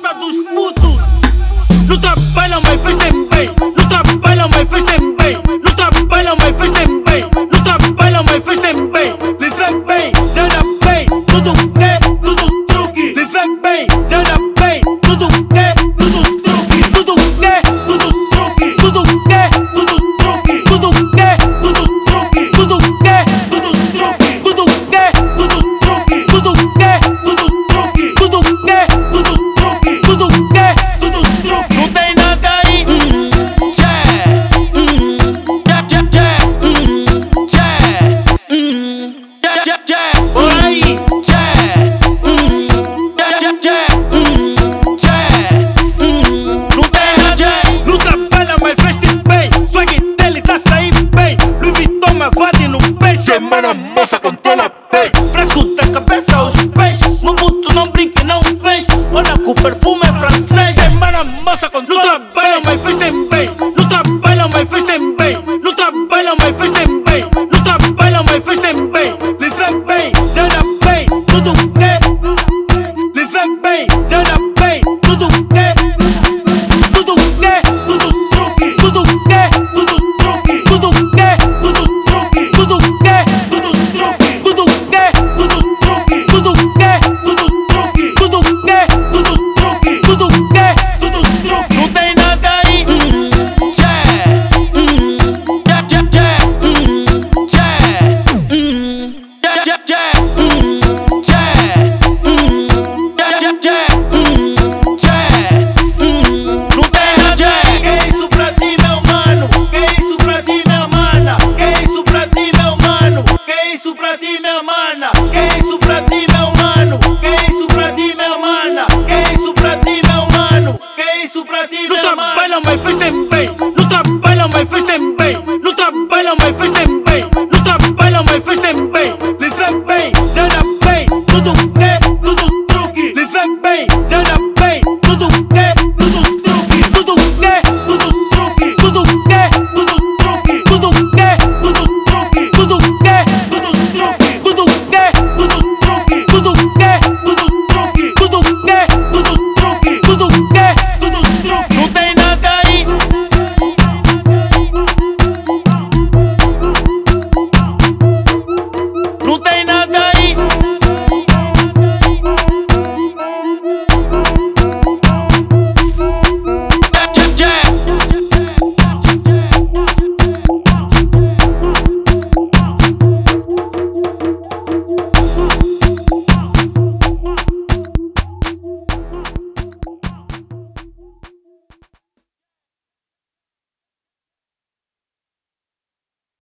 conta dos putos. No trabalho, mas fez bem. No trabalho, mas fez bem. No trabalho, mas fez bem.